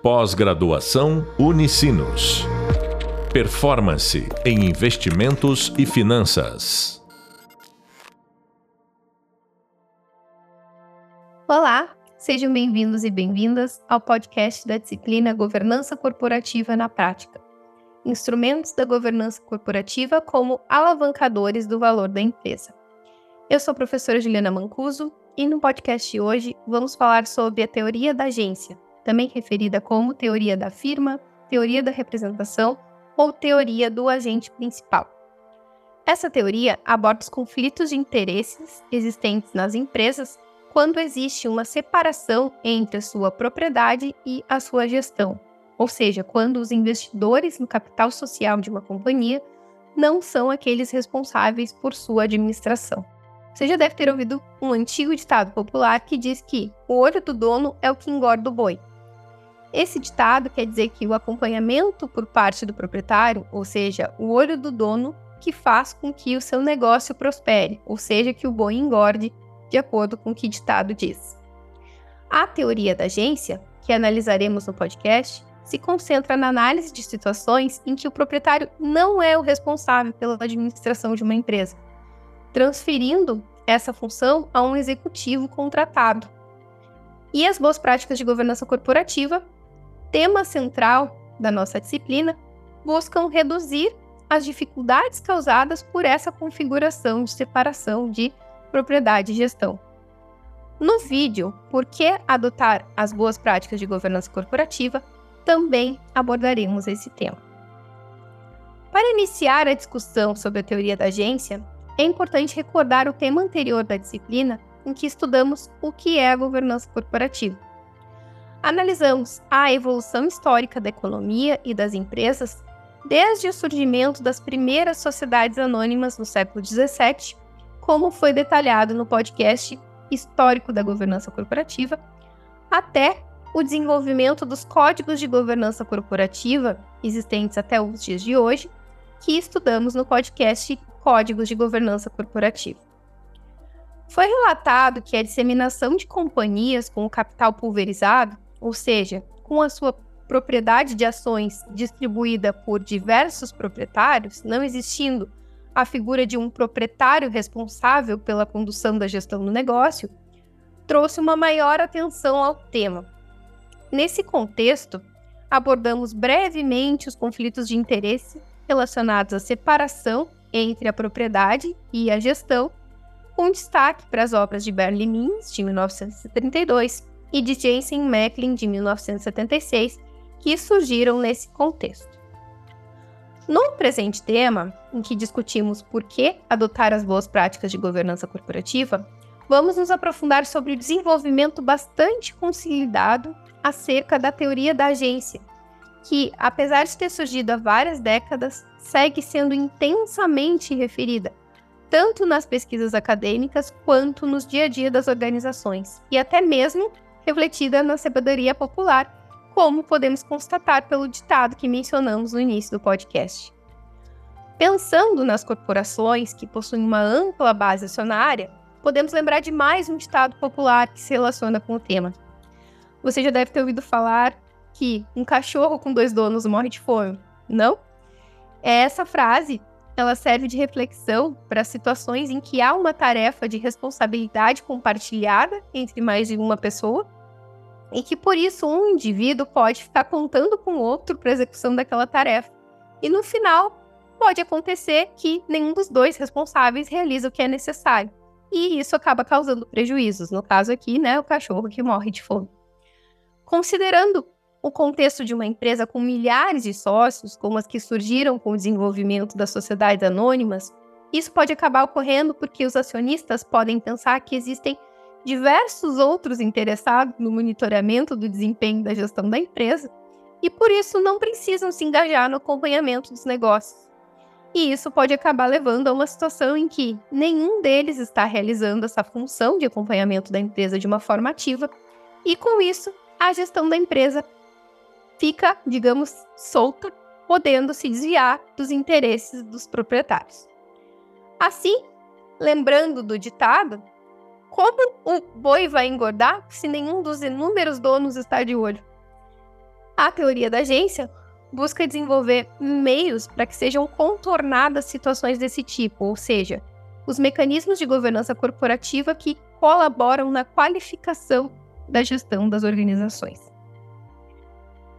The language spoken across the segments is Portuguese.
Pós-graduação Unicinos. Performance em investimentos e finanças. Olá, sejam bem-vindos e bem-vindas ao podcast da disciplina Governança Corporativa na Prática. Instrumentos da governança corporativa como alavancadores do valor da empresa. Eu sou a professora Juliana Mancuso e no podcast de hoje vamos falar sobre a teoria da agência, também referida como teoria da firma, teoria da representação ou teoria do agente principal. Essa teoria aborda os conflitos de interesses existentes nas empresas quando existe uma separação entre a sua propriedade e a sua gestão, ou seja, quando os investidores no capital social de uma companhia não são aqueles responsáveis por sua administração. Você já deve ter ouvido um antigo ditado popular que diz que o olho do dono é o que engorda o boi. Esse ditado quer dizer que o acompanhamento por parte do proprietário, ou seja, o olho do dono, que faz com que o seu negócio prospere, ou seja, que o boi engorde, de acordo com o que ditado diz. A teoria da agência, que analisaremos no podcast, se concentra na análise de situações em que o proprietário não é o responsável pela administração de uma empresa, transferindo essa função a um executivo contratado. E as boas práticas de governança corporativa tema central da nossa disciplina, buscam reduzir as dificuldades causadas por essa configuração de separação de propriedade e gestão. No vídeo Por que adotar as boas práticas de governança corporativa, também abordaremos esse tema. Para iniciar a discussão sobre a teoria da agência, é importante recordar o tema anterior da disciplina, em que estudamos o que é a governança corporativa analisamos a evolução histórica da economia e das empresas desde o surgimento das primeiras sociedades anônimas no século XVII, como foi detalhado no podcast Histórico da Governança Corporativa, até o desenvolvimento dos códigos de governança corporativa existentes até os dias de hoje, que estudamos no podcast Códigos de Governança Corporativa. Foi relatado que a disseminação de companhias com o capital pulverizado ou seja, com a sua propriedade de ações distribuída por diversos proprietários, não existindo a figura de um proprietário responsável pela condução da gestão do negócio, trouxe uma maior atenção ao tema. Nesse contexto, abordamos brevemente os conflitos de interesse relacionados à separação entre a propriedade e a gestão, com destaque para as obras de Berli Mins, de 1932, e de Jensen Macklin, de 1976, que surgiram nesse contexto. No presente tema, em que discutimos por que adotar as boas práticas de governança corporativa, vamos nos aprofundar sobre o desenvolvimento bastante consolidado acerca da teoria da agência, que, apesar de ter surgido há várias décadas, segue sendo intensamente referida, tanto nas pesquisas acadêmicas quanto nos dia a dia das organizações, e até mesmo refletida na sabedoria popular, como podemos constatar pelo ditado que mencionamos no início do podcast. Pensando nas corporações que possuem uma ampla base acionária, podemos lembrar de mais um ditado popular que se relaciona com o tema. Você já deve ter ouvido falar que um cachorro com dois donos morre de fome, não? Essa frase ela serve de reflexão para situações em que há uma tarefa de responsabilidade compartilhada entre mais de uma pessoa e que por isso um indivíduo pode ficar contando com o outro para execução daquela tarefa. E no final, pode acontecer que nenhum dos dois responsáveis realiza o que é necessário. E isso acaba causando prejuízos, no caso aqui, né, o cachorro que morre de fome. Considerando o contexto de uma empresa com milhares de sócios, como as que surgiram com o desenvolvimento das sociedades anônimas, isso pode acabar ocorrendo porque os acionistas podem pensar que existem diversos outros interessados no monitoramento do desempenho da gestão da empresa e por isso não precisam se engajar no acompanhamento dos negócios. E isso pode acabar levando a uma situação em que nenhum deles está realizando essa função de acompanhamento da empresa de uma forma ativa, e com isso a gestão da empresa fica, digamos, solta, podendo se desviar dos interesses dos proprietários. Assim, lembrando do ditado, como o boi vai engordar se nenhum dos inúmeros donos está de olho? A teoria da agência busca desenvolver meios para que sejam contornadas situações desse tipo, ou seja, os mecanismos de governança corporativa que colaboram na qualificação da gestão das organizações.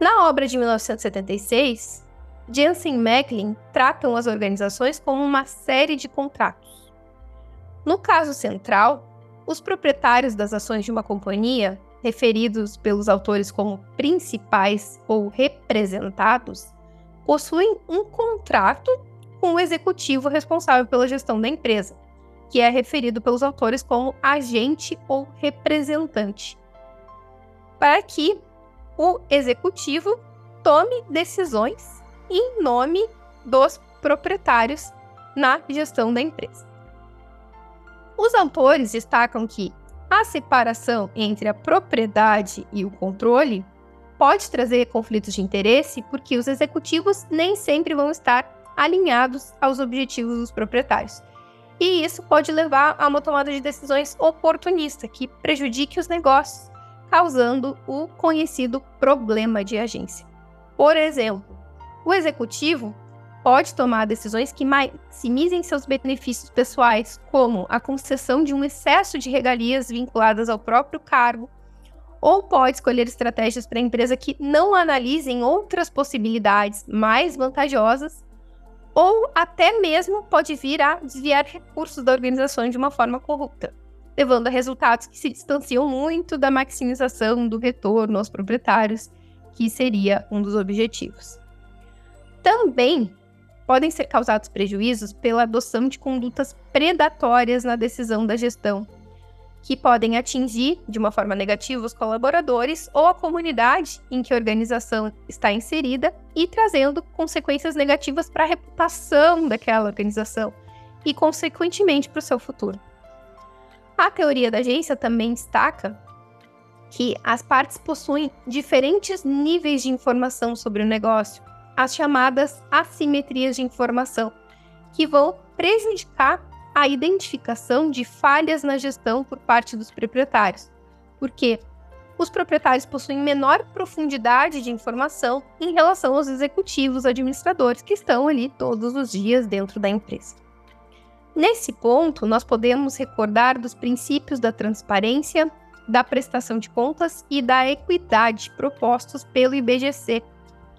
Na obra de 1976, Jensen e Macklin tratam as organizações como uma série de contratos. No caso central, os proprietários das ações de uma companhia, referidos pelos autores como principais ou representados, possuem um contrato com o executivo responsável pela gestão da empresa, que é referido pelos autores como agente ou representante, para que o executivo tome decisões em nome dos proprietários na gestão da empresa. Os autores destacam que a separação entre a propriedade e o controle pode trazer conflitos de interesse porque os executivos nem sempre vão estar alinhados aos objetivos dos proprietários. E isso pode levar a uma tomada de decisões oportunista que prejudique os negócios causando o conhecido problema de agência. Por exemplo, o executivo pode tomar decisões que maximizem seus benefícios pessoais, como a concessão de um excesso de regalias vinculadas ao próprio cargo, ou pode escolher estratégias para a empresa que não analisem outras possibilidades mais vantajosas, ou até mesmo pode vir a desviar recursos da organização de uma forma corrupta levando a resultados que se distanciam muito da maximização do retorno aos proprietários, que seria um dos objetivos. Também podem ser causados prejuízos pela adoção de condutas predatórias na decisão da gestão, que podem atingir de uma forma negativa os colaboradores ou a comunidade em que a organização está inserida e trazendo consequências negativas para a reputação daquela organização e, consequentemente, para o seu futuro. A teoria da agência também destaca que as partes possuem diferentes níveis de informação sobre o negócio, as chamadas assimetrias de informação, que vão prejudicar a identificação de falhas na gestão por parte dos proprietários, porque os proprietários possuem menor profundidade de informação em relação aos executivos administradores que estão ali todos os dias dentro da empresa. Nesse ponto, nós podemos recordar dos princípios da transparência, da prestação de contas e da equidade propostos pelo IBGC,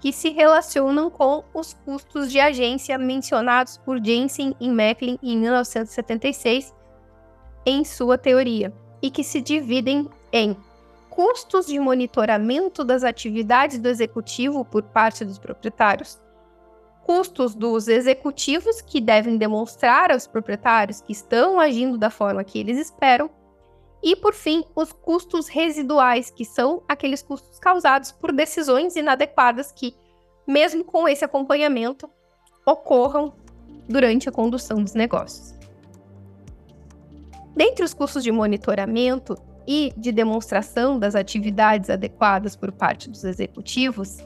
que se relacionam com os custos de agência mencionados por Jensen e Macklin em 1976 em sua teoria, e que se dividem em custos de monitoramento das atividades do executivo por parte dos proprietários, custos dos executivos que devem demonstrar aos proprietários que estão agindo da forma que eles esperam, e por fim, os custos residuais, que são aqueles custos causados por decisões inadequadas que, mesmo com esse acompanhamento, ocorram durante a condução dos negócios. Dentre os custos de monitoramento e de demonstração das atividades adequadas por parte dos executivos,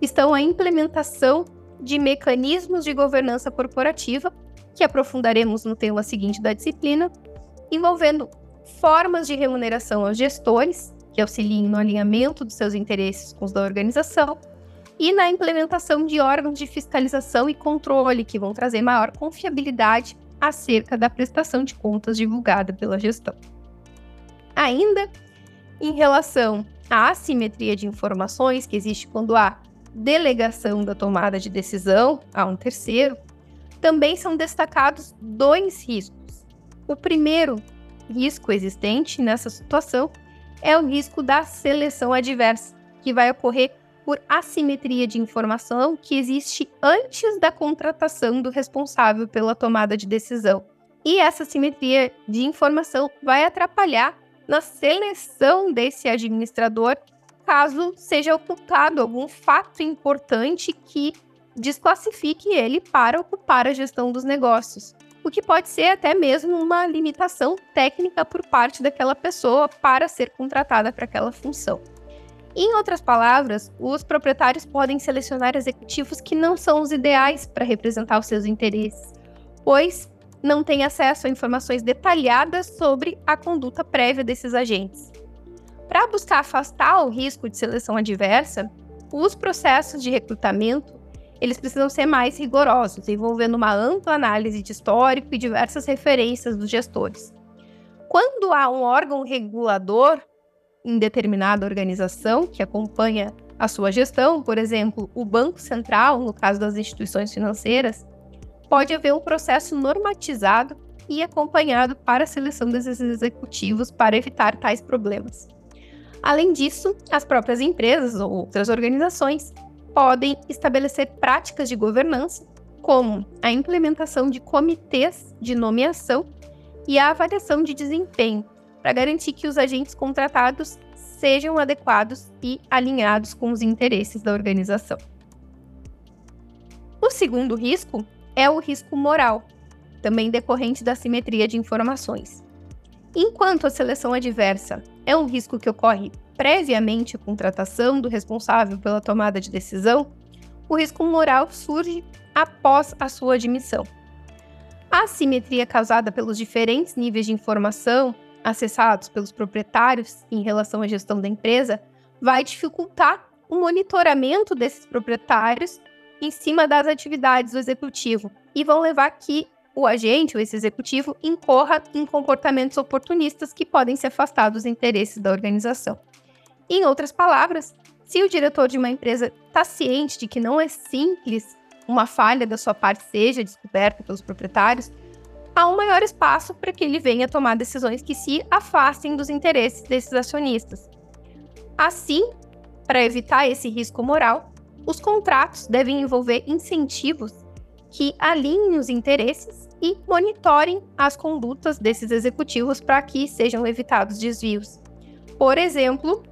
estão a implementação de mecanismos de governança corporativa, que aprofundaremos no tema seguinte da disciplina, envolvendo formas de remuneração aos gestores, que auxiliem no alinhamento dos seus interesses com os da organização, e na implementação de órgãos de fiscalização e controle que vão trazer maior confiabilidade acerca da prestação de contas divulgada pela gestão. Ainda em relação à assimetria de informações que existe quando há delegação da tomada de decisão a um terceiro, também são destacados dois riscos. O primeiro risco existente nessa situação é o risco da seleção adversa, que vai ocorrer por assimetria de informação que existe antes da contratação do responsável pela tomada de decisão. E essa assimetria de informação vai atrapalhar na seleção desse administrador caso seja ocultado algum fato importante que desclassifique ele para ocupar a gestão dos negócios, o que pode ser até mesmo uma limitação técnica por parte daquela pessoa para ser contratada para aquela função. Em outras palavras, os proprietários podem selecionar executivos que não são os ideais para representar os seus interesses, pois não têm acesso a informações detalhadas sobre a conduta prévia desses agentes. Para buscar afastar o risco de seleção adversa, os processos de recrutamento eles precisam ser mais rigorosos, envolvendo uma ampla análise de histórico e diversas referências dos gestores. Quando há um órgão regulador em determinada organização que acompanha a sua gestão, por exemplo, o Banco Central, no caso das instituições financeiras, pode haver um processo normatizado e acompanhado para a seleção desses executivos para evitar tais problemas. Além disso, as próprias empresas ou outras organizações podem estabelecer práticas de governança, como a implementação de comitês de nomeação e a avaliação de desempenho, para garantir que os agentes contratados sejam adequados e alinhados com os interesses da organização. O segundo risco é o risco moral, também decorrente da simetria de informações. Enquanto a seleção adversa é um risco que ocorre previamente à contratação do responsável pela tomada de decisão, o risco moral surge após a sua admissão. A assimetria causada pelos diferentes níveis de informação acessados pelos proprietários em relação à gestão da empresa vai dificultar o monitoramento desses proprietários em cima das atividades do executivo e vão levar que o agente ou esse executivo incorra em comportamentos oportunistas que podem se afastar dos interesses da organização. Em outras palavras, se o diretor de uma empresa está ciente de que não é simples uma falha da sua parte seja descoberta pelos proprietários, há um maior espaço para que ele venha tomar decisões que se afastem dos interesses desses acionistas. Assim, para evitar esse risco moral, os contratos devem envolver incentivos que alinhem os interesses e monitorem as condutas desses executivos para que sejam evitados desvios. Por exemplo,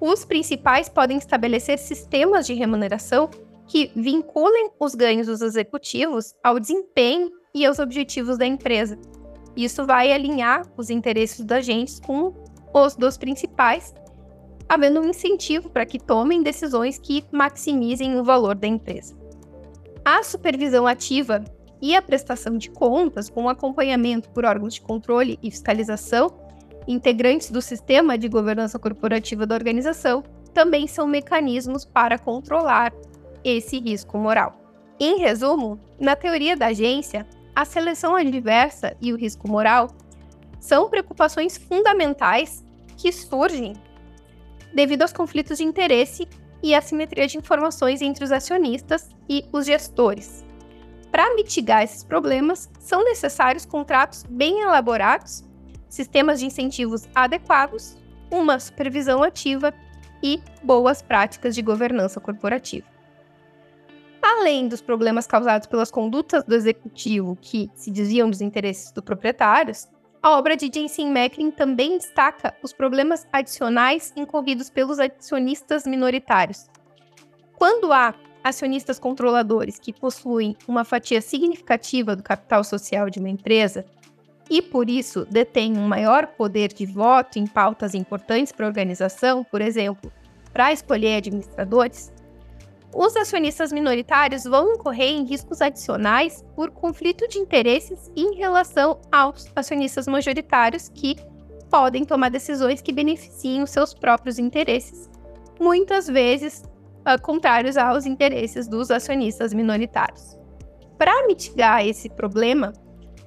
os principais podem estabelecer sistemas de remuneração que vinculem os ganhos dos executivos ao desempenho e aos objetivos da empresa. Isso vai alinhar os interesses dos agentes com os dos principais, havendo um incentivo para que tomem decisões que maximizem o valor da empresa. A supervisão ativa e a prestação de contas, com acompanhamento por órgãos de controle e fiscalização, integrantes do sistema de governança corporativa da organização, também são mecanismos para controlar esse risco moral. Em resumo, na teoria da agência, a seleção adversa e o risco moral são preocupações fundamentais que surgem devido aos conflitos de interesse e à simetria de informações entre os acionistas e os gestores. Para mitigar esses problemas, são necessários contratos bem elaborados, sistemas de incentivos adequados, uma supervisão ativa e boas práticas de governança corporativa. Além dos problemas causados pelas condutas do executivo que se desviam dos interesses dos proprietários, a obra de Jensen Macklin também destaca os problemas adicionais incorridos pelos acionistas minoritários. Quando há acionistas controladores que possuem uma fatia significativa do capital social de uma empresa e, por isso, detêm um maior poder de voto em pautas importantes para a organização, por exemplo, para escolher administradores, os acionistas minoritários vão incorrer em riscos adicionais por conflito de interesses em relação aos acionistas majoritários que podem tomar decisões que beneficiem seus próprios interesses, muitas vezes uh, contrários aos interesses dos acionistas minoritários. Para mitigar esse problema,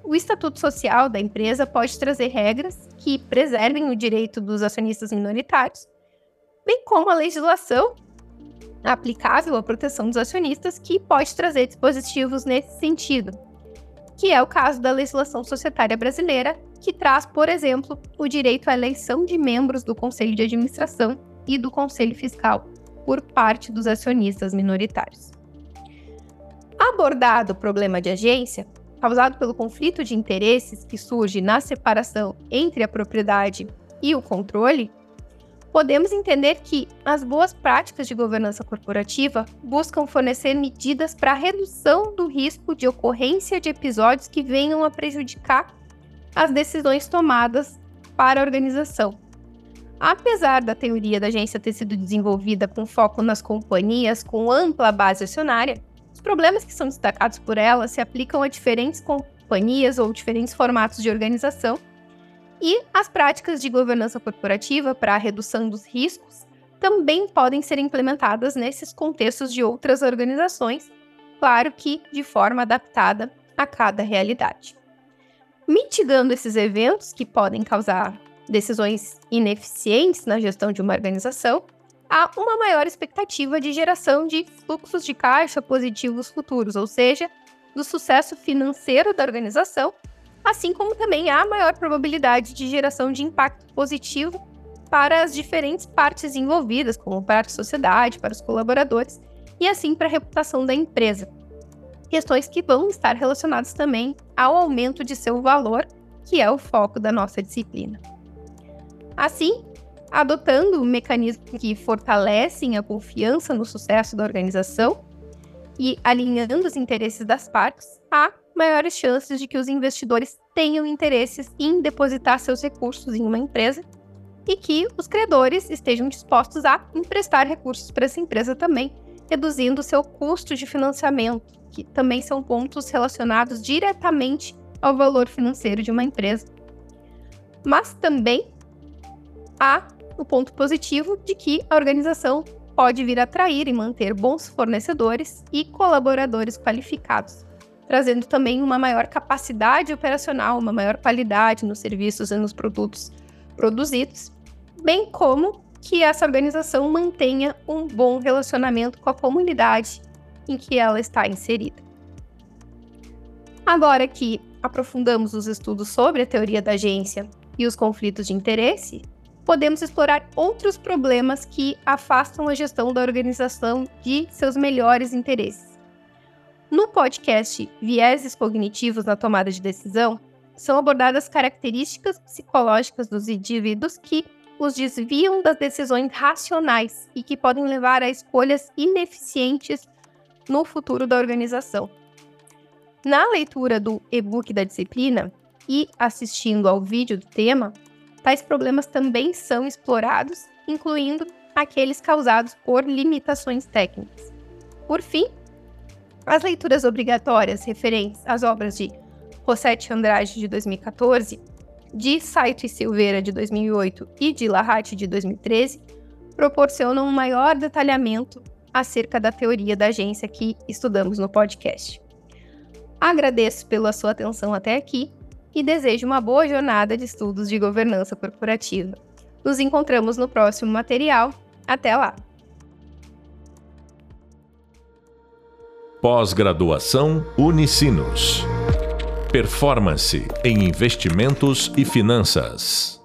o estatuto social da empresa pode trazer regras que preservem o direito dos acionistas minoritários, bem como a legislação aplicável à proteção dos acionistas que pode trazer dispositivos nesse sentido, que é o caso da legislação societária brasileira, que traz, por exemplo, o direito à eleição de membros do conselho de administração e do conselho fiscal por parte dos acionistas minoritários. Abordado o problema de agência, causado pelo conflito de interesses que surge na separação entre a propriedade e o controle, podemos entender que as boas práticas de governança corporativa buscam fornecer medidas para a redução do risco de ocorrência de episódios que venham a prejudicar as decisões tomadas para a organização, Apesar da teoria da agência ter sido desenvolvida com foco nas companhias com ampla base acionária, os problemas que são destacados por ela se aplicam a diferentes companhias ou diferentes formatos de organização, e as práticas de governança corporativa para a redução dos riscos também podem ser implementadas nesses contextos de outras organizações, claro que de forma adaptada a cada realidade. Mitigando esses eventos que podem causar decisões ineficientes na gestão de uma organização, há uma maior expectativa de geração de fluxos de caixa positivos futuros, ou seja, do sucesso financeiro da organização, assim como também há maior probabilidade de geração de impacto positivo para as diferentes partes envolvidas, como para a sociedade, para os colaboradores e assim para a reputação da empresa. Questões que vão estar relacionadas também ao aumento de seu valor, que é o foco da nossa disciplina. Assim, adotando mecanismos que fortalecem a confiança no sucesso da organização e alinhando os interesses das partes, há maiores chances de que os investidores tenham interesses em depositar seus recursos em uma empresa e que os credores estejam dispostos a emprestar recursos para essa empresa também, reduzindo seu custo de financiamento, que também são pontos relacionados diretamente ao valor financeiro de uma empresa. Mas também há o ponto positivo de que a organização pode vir atrair e manter bons fornecedores e colaboradores qualificados, trazendo também uma maior capacidade operacional, uma maior qualidade nos serviços e nos produtos produzidos, bem como que essa organização mantenha um bom relacionamento com a comunidade em que ela está inserida. Agora que aprofundamos os estudos sobre a teoria da agência e os conflitos de interesse, podemos explorar outros problemas que afastam a gestão da organização de seus melhores interesses. No podcast Vieses Cognitivos na Tomada de Decisão, são abordadas características psicológicas dos indivíduos que os desviam das decisões racionais e que podem levar a escolhas ineficientes no futuro da organização. Na leitura do e-book da disciplina e assistindo ao vídeo do tema, tais problemas também são explorados, incluindo aqueles causados por limitações técnicas. Por fim, as leituras obrigatórias referentes às obras de Rossetti Andrade de 2014, de Saito e Silveira de 2008 e de Lahati de 2013 proporcionam um maior detalhamento acerca da teoria da agência que estudamos no podcast. Agradeço pela sua atenção até aqui e desejo uma boa jornada de estudos de governança corporativa. Nos encontramos no próximo material. Até lá! Pós-graduação Unicinos. Performance em investimentos e finanças.